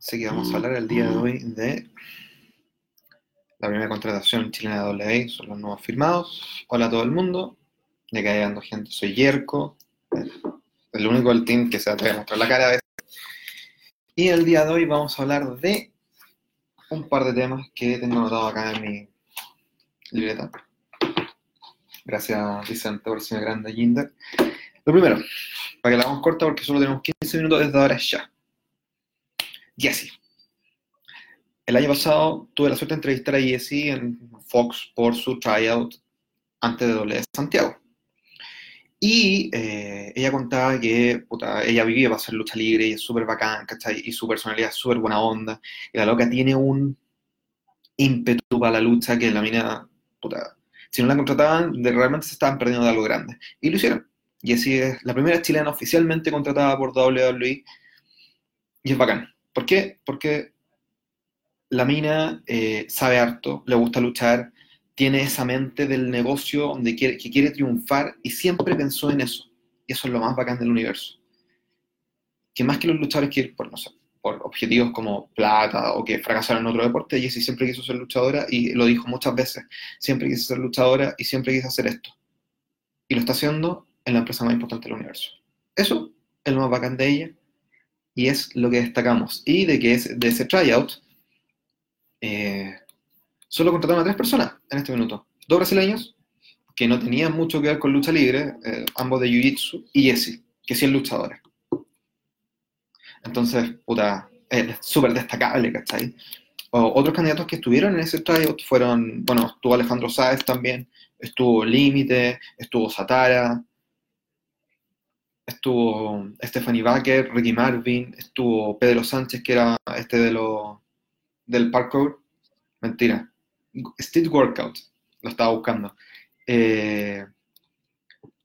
Así que vamos a hablar el día de hoy de la primera contratación chilena de AA, son los nuevos firmados. Hola a todo el mundo, ya que hay ando gente, soy Yerko, el único del team que se atreve a mostrar la cara a veces. Y el día de hoy vamos a hablar de un par de temas que tengo anotado acá en mi libreta. Gracias, Vicente, por ser grande Jinder. Lo primero, para que la hagamos corta porque solo tenemos 15 minutos desde ahora ya. Jesse. El año pasado tuve la suerte de entrevistar a Jessie en Fox por su tryout antes de doble Santiago. Y eh, ella contaba que puta, ella vivía para hacer lucha libre y es súper bacán, ¿cachai? Y su personalidad es súper buena onda. Y la loca tiene un ímpetu para la lucha que la mina, puta, si no la contrataban, de, realmente se estaban perdiendo de algo grande. Y lo hicieron. Jessie es la primera chilena oficialmente contratada por WWE y es bacán. ¿Por qué? Porque la mina eh, sabe harto, le gusta luchar, tiene esa mente del negocio donde quiere, que quiere triunfar y siempre pensó en eso. Y eso es lo más bacán del universo. Que más que los luchadores quieren por, por objetivos como plata o que fracasaron en otro deporte, Jessie siempre quiso ser luchadora y lo dijo muchas veces, siempre quiso ser luchadora y siempre quiso hacer esto. Y lo está haciendo en la empresa más importante del universo. Eso es lo más bacán de ella y es lo que destacamos. Y de que es de ese tryout, eh, solo contrataron a tres personas en este minuto. Dos brasileños, que no tenían mucho que ver con lucha libre, eh, ambos de Jiu-Jitsu, y Jessie, que sí es luchadora. Entonces, puta, es súper destacable, ¿cachai? Otros candidatos que estuvieron en ese tryout fueron, bueno, estuvo Alejandro Sáez también, estuvo Límite, estuvo Satara, estuvo Stephanie Baker, Ricky Marvin, estuvo Pedro Sánchez, que era este de lo, del parkour. Mentira. Street Workout. Lo estaba buscando. Eh,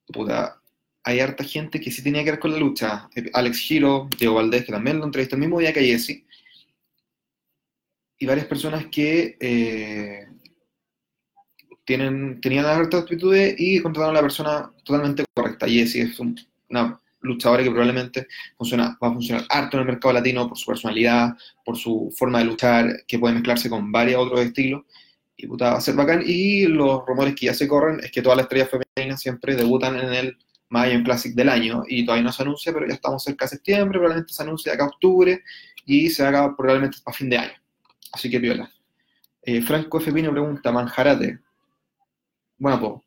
puta, hay harta gente que sí tenía que ver con la lucha. Alex Giro, Diego Valdés, que también lo entrevistó el mismo día que Jesse. Y varias personas que eh, tienen, tenían hartas actitudes y contrataron a la persona totalmente correcta. Jesse es un una luchadora que probablemente funciona, va a funcionar harto en el mercado latino por su personalidad, por su forma de luchar, que puede mezclarse con varios otros estilos. Y puta, va a ser bacán. Y los rumores que ya se corren es que todas las estrellas femeninas siempre debutan en el Mayan Classic del año y todavía no se anuncia, pero ya estamos cerca de septiembre, probablemente se anuncie acá a octubre y se haga probablemente para fin de año. Así que viola. Eh, Franco F. Pino pregunta, Manjarate. Bueno, pues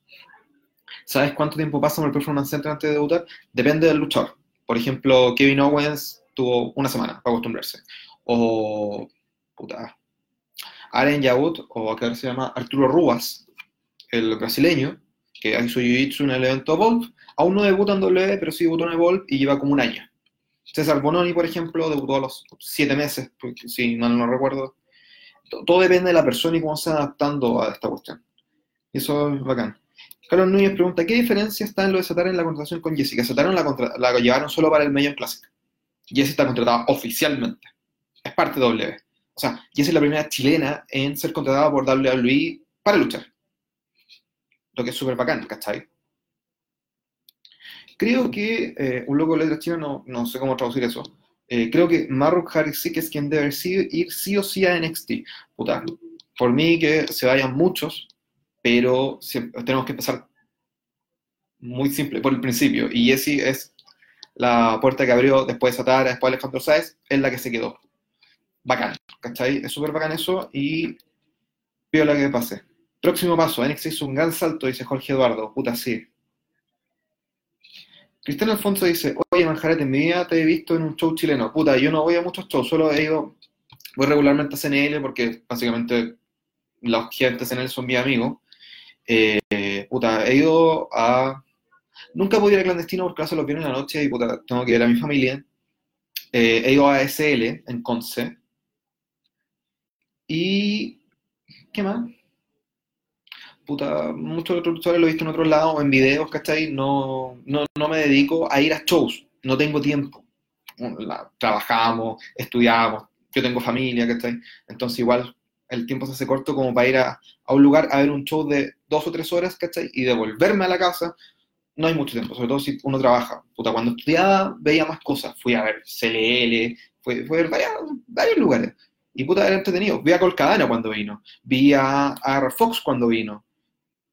¿Sabes cuánto tiempo pasa en el Performance Center antes de debutar? Depende del luchador. Por ejemplo, Kevin Owens tuvo una semana para acostumbrarse. O, puta, Aren Yaut, o acá se llama Arturo Ruas, el brasileño, que hizo Jiu-Jitsu en el evento Evolve, aún no debuta en W, pero sí debutó en Evolve y lleva como un año. César Bononi, por ejemplo, debutó a los siete meses, si mal no recuerdo. Todo depende de la persona y cómo se está adaptando a esta cuestión. Y eso es bacán. Carlos Núñez pregunta, ¿qué diferencia está en lo de Satara en la contratación con Jessica? Satara la, la llevaron solo para el Major Classic. Jessie está contratada oficialmente. Es parte de W. O sea, Jessie es la primera chilena en ser contratada por WWE para luchar. Lo que es súper bacán, ¿cachai? Creo que, eh, un loco de letra china, no, sé cómo traducir eso. Eh, creo que Maruk Harisik es quien debe ir sí o sí a NXT. Puta, por mí que se vayan muchos, pero tenemos que empezar muy simple, por el principio. Y Jessie es la puerta que abrió después de Satara, después de Alejandro Sáez, es la que se quedó. Bacán, ¿cachai? Es súper bacán eso y pido la que pase. Próximo paso, NXT hizo un gran salto, dice Jorge Eduardo. Puta, sí. Cristian Alfonso dice, oye, Manjarate, en mi vida te he visto en un show chileno. Puta, yo no voy a muchos shows, solo he ido, voy regularmente a CNL porque básicamente los clientes de CNL son mis amigos. Eh, puta, he ido a... Nunca pude ir a clandestino porque hace los viernes en la noche y puta, tengo que ir a mi familia. Eh, he ido a SL en Conce. Y... ¿Qué más? Puta, muchos otros luchadores lo he visto en otros lados, en videos, ¿cachai? No, no, no me dedico a ir a shows, no tengo tiempo. trabajamos, estudiamos, yo tengo familia, ¿cachai? Entonces igual el tiempo se hace corto como para ir a, un lugar a ver un show de dos o tres horas, ¿cachai? Y devolverme a la casa, no hay mucho tiempo, sobre todo si uno trabaja. Puta, cuando estudiaba veía más cosas. Fui a ver CLL, fue, fue ver varios, varios lugares. Y puta, era entretenido. Vi a Colcadana cuando vino, vi a, a Fox cuando vino,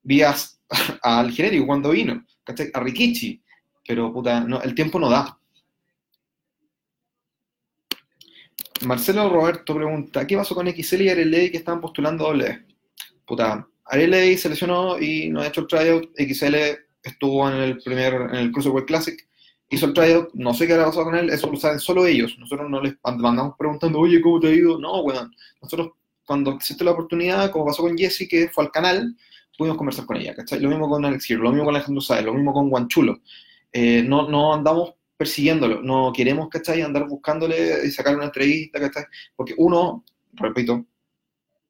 vi a, al genérico cuando vino, ¿cachai? A Rikichi, pero puta, no, el tiempo no da. Marcelo Roberto pregunta, ¿qué pasó con XL y RLA que estaban postulando doble? Puta, RLA se lesionó y no ha hecho el tryout, XL estuvo en el primer, en el Cruiserweight Classic, hizo el tryout, no sé qué ha pasado con él, eso lo saben solo ellos, nosotros no les mandamos preguntando, oye, ¿cómo te ha ido? No, weón, nosotros cuando existe la oportunidad, como pasó con Jesse, que fue al canal, pudimos conversar con ella, ¿cachai? Lo mismo con Alex Hero, lo mismo con Alejandro Sáez, lo mismo con Guanchulo. Eh, no, no andamos persiguiéndolo, no queremos, ¿cachai? Andar buscándole y sacar una entrevista, ¿cachai? Porque uno, repito,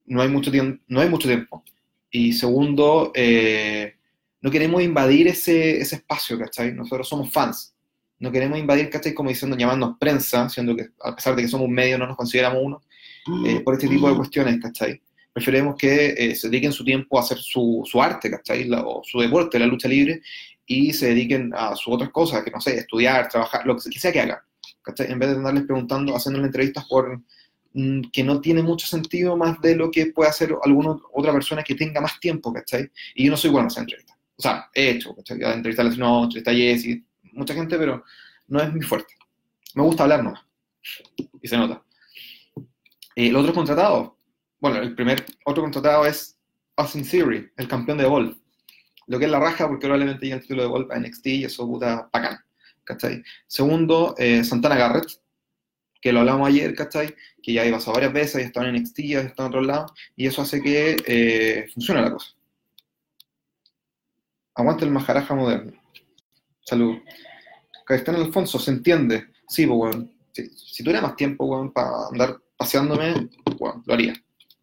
no hay mucho tiempo, no hay mucho tiempo. Y segundo, eh, no queremos invadir ese, ese espacio, ¿cachai? Nosotros somos fans. No queremos invadir, ¿cachai? Como diciendo, llamarnos prensa, siendo que a pesar de que somos un medio no nos consideramos uno, eh, por este tipo de cuestiones, ¿cachai? Preferemos que eh, se dediquen su tiempo a hacer su, su arte, ¿cachai? La, o su deporte, la lucha libre, y se dediquen a sus otras cosas, que no sé, estudiar, trabajar, lo que sea que hagan, ¿cachai? En vez de andarles preguntando, haciéndole entrevistas por mm, que no tiene mucho sentido más de lo que puede hacer alguna otra persona que tenga más tiempo, ¿cachai? Y yo no soy bueno en hacer entrevistas. O sea, he hecho, ¿cachai? Entrevistas a no, entrevistas a Jessy, mucha gente, pero no es mi fuerte. Me gusta hablar nomás. Y se nota. Eh, los otros contratados. Bueno, el primer otro contratado es Austin Theory, el campeón de Evolve. Lo que es la raja, porque probablemente llega el título de Evolve a NXT y eso puta bacán. ¿Cachai? Segundo, eh, Santana Garrett, que lo hablamos ayer, ¿cachai? Que ya iba pasado varias veces, ya estaba en NXT, ya estaba en otro lado, y eso hace que eh, funcione la cosa. Aguanta el majaraja moderno. Salud. Caetano Alfonso, se entiende. Sí, pues. Si, si tuviera más tiempo, weón, para andar paseándome, weón, lo haría.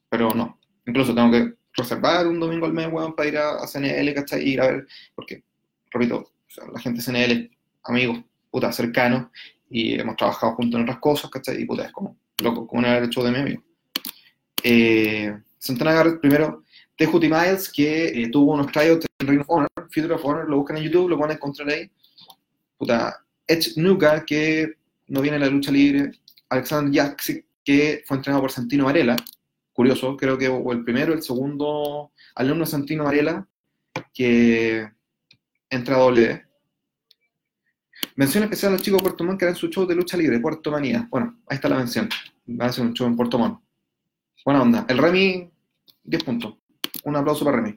Pero no. Incluso tengo que reservar un domingo al mes, weón, para ir a, a CNL, ¿cachai? Ir a ver, porque, repito, la gente de CNL, amigos, puta, cercanos, y hemos trabajado juntos en otras cosas, ¿cachai? Y puta, es como, loco, como el hecho de mi amigo. Eh, Santana Garrett, primero, Tejuti Miles, que eh, tuvo unos tryouts en Ring of Honor, Future of Honor, lo buscan en YouTube, lo van a encontrar ahí. Puta, Edge Nuka, que no viene de la lucha libre, Alexander Jaksic, que fue entrenado por Santino Varela, curioso, creo que o el primero, el segundo alumno Santino Varela, que entra a doble. Mención especial a los chicos de Puerto que harán su show de lucha libre, Puerto Manía. Bueno, ahí está la mención. Va a hacer un show en Puerto Montt. Buena onda. El Remy, 10 puntos. Un aplauso para Remy.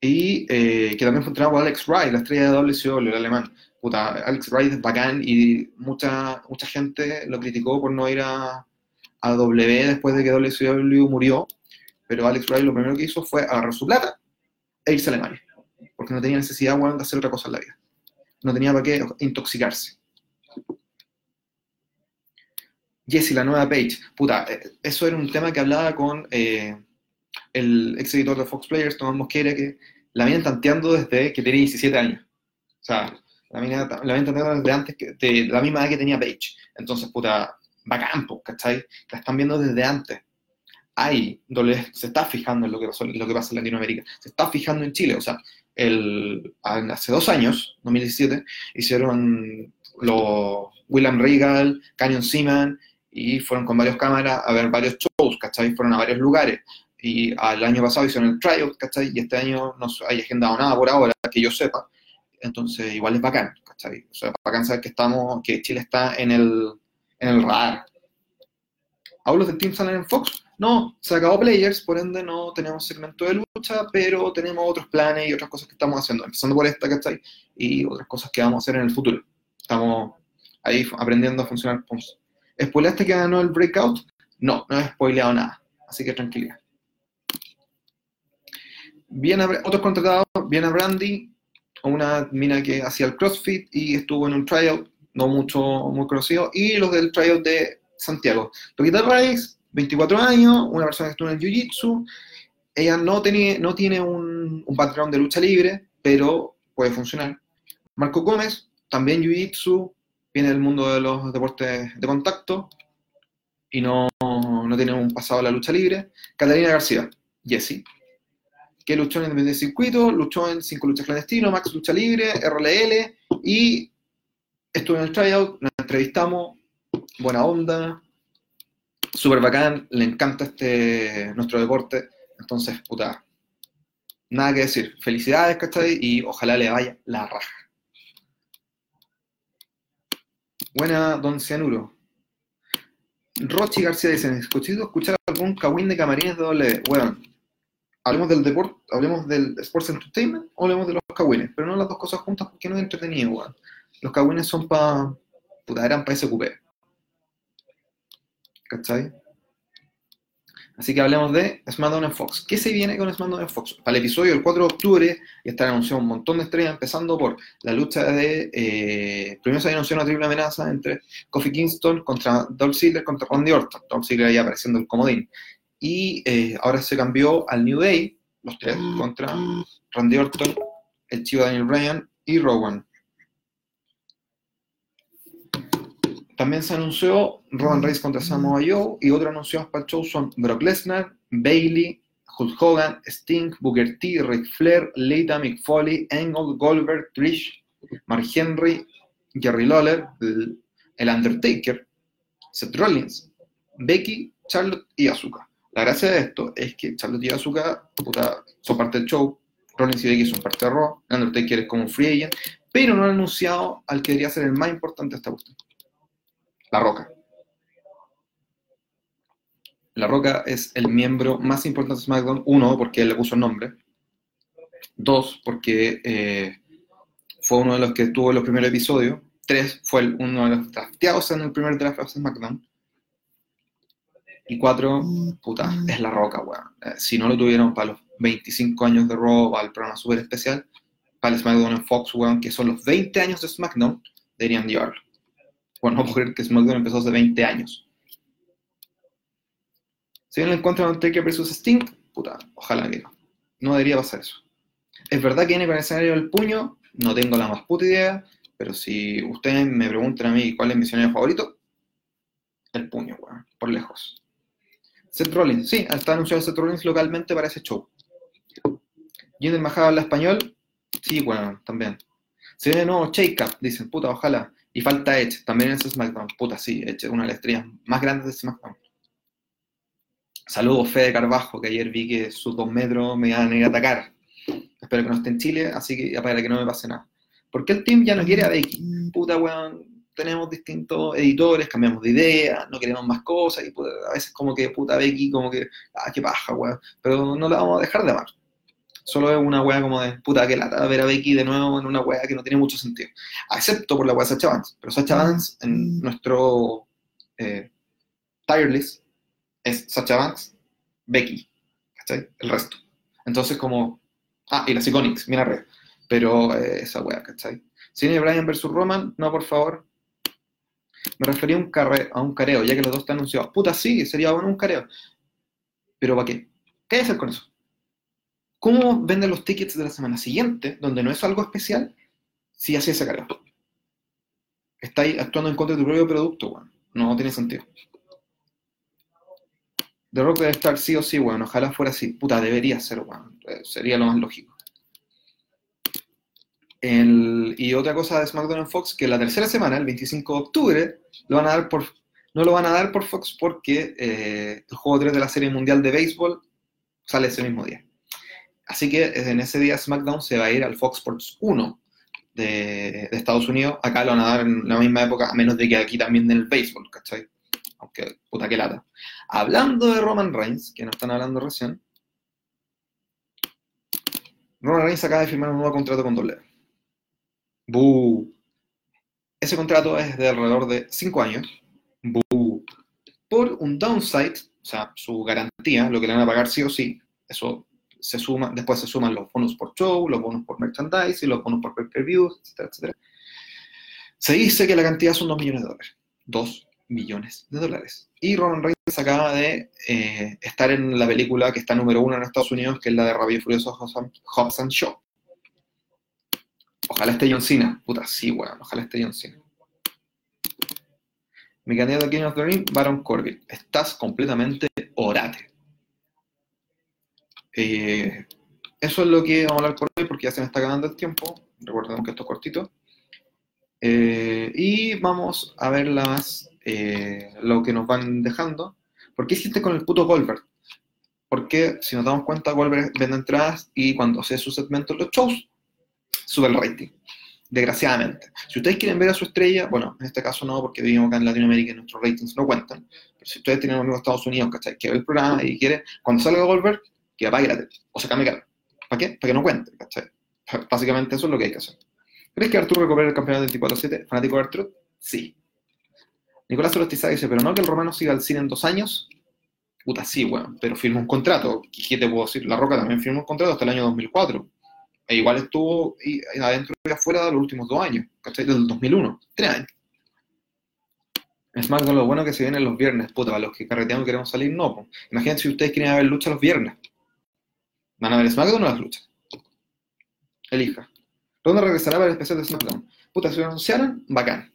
Y eh, que también fue entrenado Alex Wright, la estrella de WCW, el alemán. Puta, Alex Wright es bacán y mucha, mucha gente lo criticó por no ir a, a W después de que WCW murió. Pero Alex Wright lo primero que hizo fue agarrar su plata e irse a Alemania. Porque no tenía necesidad, bueno, de hacer otra cosa en la vida. No tenía para qué intoxicarse. Jesse, la nueva Page. Puta, eh, eso era un tema que hablaba con eh, el ex editor de Fox Players, Tomás Mosquera, que la vienen tanteando desde que tenía 17 años. O sea, la vienen tanteando desde antes, que, de la misma edad que tenía Page. Entonces, puta, bacán, ¿cachai? La están viendo desde antes. Ahí, se está fijando en lo que, pasó- lo que pasa en Latinoamérica. Se está fijando en Chile. O sea, el, hace dos años, 2017, hicieron los William Regal, Canyon Seaman, y fueron con varias cámaras a ver varios shows, ¿cachai? Fueron a varios lugares. Y al año pasado hicieron el tryout, ¿cachai? Y este año no hay agendado nada por ahora, que yo sepa. Entonces, igual es bacán, ¿cachai? O sea, bacán saber que estamos, que Chile está en el, en el radar. ¿Hablo del Team Salen en Fox? No, se acabó Players, por ende no tenemos segmento de lucha, pero tenemos otros planes y otras cosas que estamos haciendo, empezando por esta, ¿cachai? Y otras cosas que vamos a hacer en el futuro. Estamos ahí aprendiendo a funcionar. ¿Spoileaste que ganó el Breakout? No, no he spoileado nada, así que tranquilidad. Viene a- otros contratados, viene a Brandy, una mina que hacía el CrossFit y estuvo en un tryout, no mucho, muy conocido, y los del tryout de Santiago. Loquita Rice, 24 años, una persona que estuvo en el Jiu-Jitsu, ella no, tiene, no tiene un, un background de lucha libre, pero puede funcionar. Marco Gómez, también Jiu-Jitsu, viene del mundo de los deportes de contacto y no, no tiene un pasado en la lucha libre. Catalina García, Jessie, que luchó en el circuito, luchó en cinco luchas clandestinos, Max Lucha Libre, RLL y estuvo en el tryout, la entrevistamos, buena onda, súper bacán, le encanta este, nuestro deporte, entonces, puta, nada que decir. Felicidades, ¿cachai? Y ojalá le vaya la raja. Buena, don Cianuro. Rochi García dice, ¿escuchado escuchar algún cagüín de camarines de doble? Bueno, hablemos del deporte, hablemos del Sports Entertainment o hablemos de los cagüines, pero no las dos cosas juntas porque no es entretenido, weón. Los cagüines son para, puta, eran para SQP. ¿Cachai? Así que hablemos de SmackDown en Fox. ¿Qué se viene con SmackDown en Fox? Para el episodio del 4 de octubre ya están anunciados un montón de estrellas, empezando por la lucha de. Eh, primero se anunció una triple amenaza entre Kofi Kingston contra Dolph Ziggler contra Randy Orton. Dolph Ziggler ahí apareciendo el comodín. Y eh, ahora se cambió al New Day, los tres, contra Randy Orton, el chivo Daniel Bryan y Rowan. También se anunció Roman Reigns contra Samoa Joe y otros anunciados para el show son Brock Lesnar, Bailey, Hulk Hogan, Sting, Booker T, Ric Flair, Lita, Mick Foley, Angle, Goldberg, Trish, Mark Henry, Jerry Lawler, el Undertaker, Seth Rollins, Becky, Charlotte y Asuka. La gracia de esto es que Charlotte y Asuka son parte del show, Rollins y Becky son parte de Raw, el Undertaker es como un free agent, pero no han anunciado al que debería ser el más importante de esta cuestión. La Roca. La Roca es el miembro más importante de SmackDown. Uno, porque él le puso el nombre. Dos, porque eh, fue uno de los que tuvo los primeros episodios. Tres, fue uno de los drafteados en el primer draft de SmackDown. Y cuatro, puta, es La Roca, weón. Eh, si no lo tuvieron para los 25 años de Raw, para el programa super especial, para el SmackDown en Fox, weón, que son los 20 años de SmackDown, deberían llevarlo. Bueno, no creer que SmackDown empezó hace 20 años. Si bien el encuentro de Undertaker versus Sting, puta, ojalá que no. No debería pasar eso. Es verdad que viene con el escenario del puño, no tengo la más puta idea, pero si ustedes me preguntan a mí cuál es mi escenario favorito, el puño, weón, por lejos. Seth Rollins, sí, está anunciado Seth Rollins localmente para ese show. Jinder Mahal habla español, sí, bueno, también. Se viene de nuevo Shake dicen, puta, ojalá. Y falta Edge, también en SmackDown. Puta, sí, Edge una de las estrellas más grandes de SmackDown. Saludos, Fede Carbajo, que ayer vi que sus dos metros me iban a ir a atacar. Espero que no esté en Chile, así que para que no me pase nada. ¿Por qué el team ya no quiere a Becky? Puta, weón, tenemos distintos editores, cambiamos de idea, no queremos más cosas, y a veces como que puta Becky, como que, ah, qué paja, weón. Pero no la vamos a dejar de amar. Solo es una wea como de puta que lata ver a Becky de nuevo en una wea que no tiene mucho sentido. Excepto por la wea de Sacha Vance. Pero Sacha Vance en nuestro eh, tire list es Sacha Vance, Becky. ¿Cachai? El resto. Entonces como... Ah, y las Iconics, mira red. Pero eh, esa wea, ¿cachai? Cine Bryan versus Roman, no, por favor. Me refería a un, a un careo, ya que los dos están anunciados. Puta, sí, sería bueno un careo. Pero ¿para qué? ¿Qué hay que hacer con eso? ¿Cómo venden los tickets de la semana siguiente, donde no es algo especial, si así se carga? Estáis actuando en contra de tu propio producto, weón. No tiene sentido. The Rock debe estar sí o sí, weón. Ojalá fuera así. Puta, debería ser, weón. Eh, sería lo más lógico. y otra cosa de SmackDown Fox, que la tercera semana, el 25 de octubre, lo van a dar por, no lo van a dar por Fox porque eh, el juego 3 de la Serie Mundial de Béisbol sale ese mismo día. Así que en ese día SmackDown se va a ir al Fox Sports 1 de, Estados Unidos. Acá lo van a dar en la misma época, a menos de que aquí también den el béisbol, ¿cachai? Aunque, puta que lata. Hablando de Roman Reigns, que nos están hablando recién, Roman Reigns acaba de firmar un nuevo contrato con WWE. ¡Bú! Ese contrato es de alrededor de 5 años. ¡Bú! Por un downside, o sea, su garantía, lo que le van a pagar sí o sí, eso se suma, después se suman los bonos por show, los bonos por merchandising, los bonos por pay-per-views, etcétera, etcétera. Se dice que la cantidad son 2 millones de dólares. 2 millones de dólares. Y Roman Reigns acaba de eh, estar en la película que está número uno en Estados Unidos, que es la de Rabio y Furioso Hobbs and Show. Ojalá esté John Cena. Puta, sí, weón. Ojalá esté John Cena. Mi candidato a King of the Ring, Baron Corbin. Estás completamente orate. Eh, eso es lo que vamos a hablar por hoy porque ya se me está acabando el tiempo. Recordemos que esto es cortito. Eh, y vamos a ver la más eh, lo que nos van dejando. ¿Por qué hiciste con el puto Goldberg? Porque si nos damos cuenta, Goldberg vende entradas y cuando hace su segmento en los shows, sube el rating. Desgraciadamente. Si ustedes quieren ver a su estrella, bueno, en este caso no, porque vivimos acá en Latinoamérica y nuestros ratings no cuentan. Pero si ustedes tienen un amigo de Estados Unidos, ¿cachai? Que ve el programa y quiere, cuando salga Goldberg, que apague la cara. ¿Para qué? Para que no cuente. Básicamente eso es lo que hay que hacer. ¿Crees que Arturo recupere el campeonato 24-7? ¿Fanático de Arturo? Sí. Nicolás Solostiza dice, pero no que el romano siga al cine en dos años. Puta, sí, bueno, pero firmó un contrato. ¿Qué te puedo decir? La Roca también firmó un contrato hasta el año 2004. E igual estuvo adentro y afuera los últimos dos años, ¿cachai? Desde el 2001, tres años. Más, lo bueno que se vienen los viernes, puta, para los que carreteamos queremos salir, no. Imagínense si ustedes quieren ver lucha los viernes. ¿Van a ver SmackDown o las luchas? Elija. ¿Dónde regresará para el especial de SmackDown? Puta, si lo anunciaron, bacán.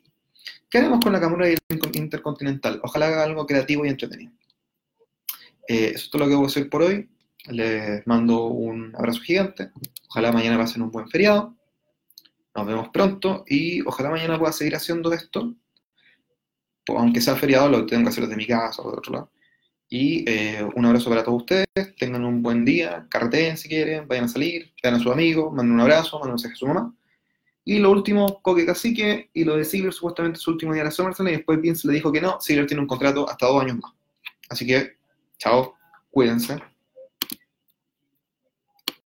¿Qué haremos con la Camura Intercontinental? Ojalá haga algo creativo y entretenido. Eh, eso es todo lo que voy a hacer por hoy. Les mando un abrazo gigante. Ojalá mañana pasen un buen feriado. Nos vemos pronto y ojalá mañana pueda seguir haciendo esto. Aunque sea feriado, lo tengo que hacer desde mi casa o de otro lado. Y eh, un abrazo para todos ustedes. Tengan un buen día. Carreteen si quieren. Vayan a salir. Vean a sus amigos. Manden un abrazo. Manden un mensaje a su mamá. Y lo último, Coque Cacique y lo de Ziggler supuestamente su último día de SummerSlam y después Vince le dijo que no, Ziggler tiene un contrato hasta dos años más. Así que, chao, cuídense.